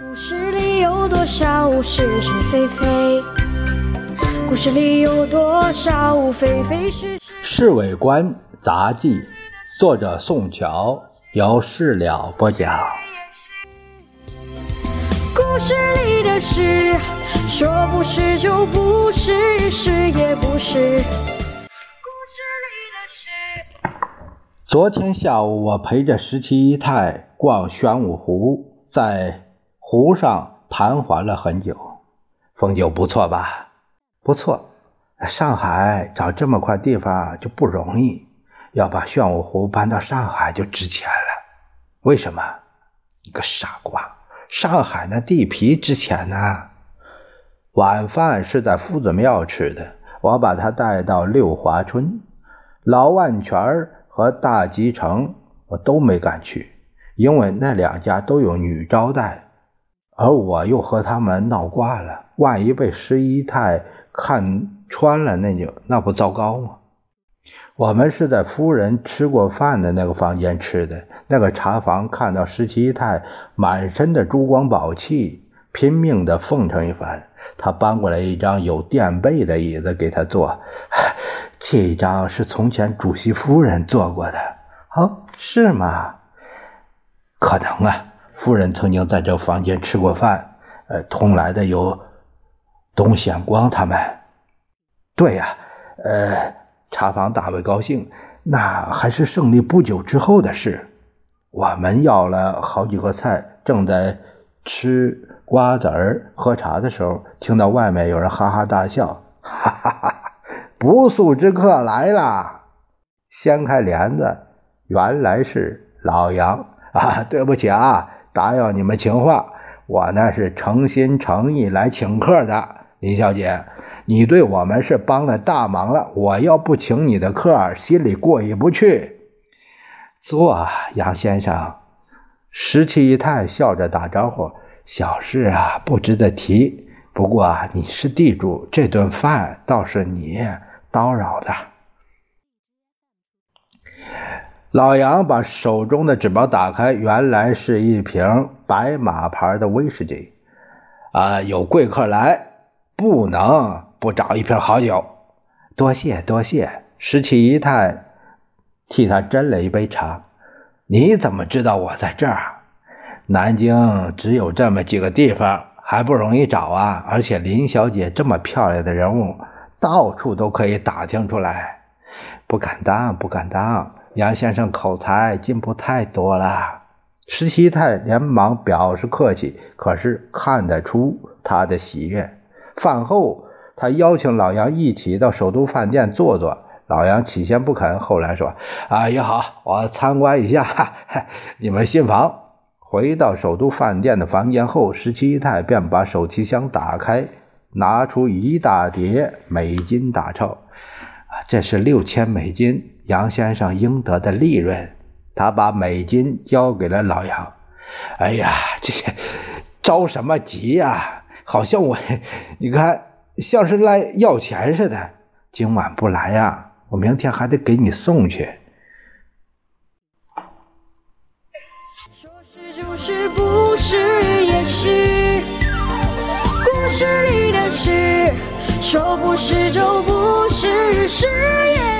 故事里有多少是是非非？故事里有多少非非是是？《侍卫官杂记》，作者宋乔，由事了播讲。故事里的事，说不是就不是，是也不是。故事里的事。昨天下午，我陪着十七姨太逛玄武湖，在湖上盘桓了很久。风景不错吧？不错。上海找这么块地方就不容易，要把玄武湖搬到上海就值钱了。为什么？你个傻瓜！上海那地皮值钱呢。晚饭是在夫子庙吃的，我把他带到六华村、老万泉和大吉城，我都没敢去，因为那两家都有女招待，而我又和他们闹挂了，万一被十姨太看穿了，那就那不糟糕吗？我们是在夫人吃过饭的那个房间吃的，那个茶房看到十七姨太满身的珠光宝气，拼命的奉承一番。他搬过来一张有垫背的椅子给他坐，这一张是从前主席夫人坐过的。哦，是吗？可能啊，夫人曾经在这房间吃过饭。呃，同来的有董显光他们。对呀，呃。茶房大为高兴，那还是胜利不久之后的事。我们要了好几个菜，正在吃瓜子儿、喝茶的时候，听到外面有人哈哈大笑，哈哈哈！不速之客来了！掀开帘子，原来是老杨啊！对不起啊，打扰你们情话，我呢是诚心诚意来请客的，林小姐。你对我们是帮了大忙了，我要不请你的客，心里过意不去。坐，杨先生。十七姨太笑着打招呼：“小事啊，不值得提。不过你是地主，这顿饭倒是你叨扰的。”老杨把手中的纸包打开，原来是一瓶白马牌的威士忌。啊，有贵客来，不能。不找一瓶好酒，多谢多谢。十七姨太替他斟了一杯茶。你怎么知道我在这儿？南京只有这么几个地方，还不容易找啊！而且林小姐这么漂亮的人物，到处都可以打听出来。不敢当，不敢当。杨先生口才进步太多了。十七太连忙表示客气，可是看得出他的喜悦。饭后。他邀请老杨一起到首都饭店坐坐。老杨起先不肯，后来说：“啊，也好，我参观一下 你们新房。”回到首都饭店的房间后，十七太便把手提箱打开，拿出一大叠美金大钞。啊，这是六千美金，杨先生应得的利润。他把美金交给了老杨。哎呀，这些着什么急呀？好像我，你看。像是来要钱似的，今晚不来呀，我明天还得给你送去。说是就是，不是也是，故事里的事，说不是就不是，是也。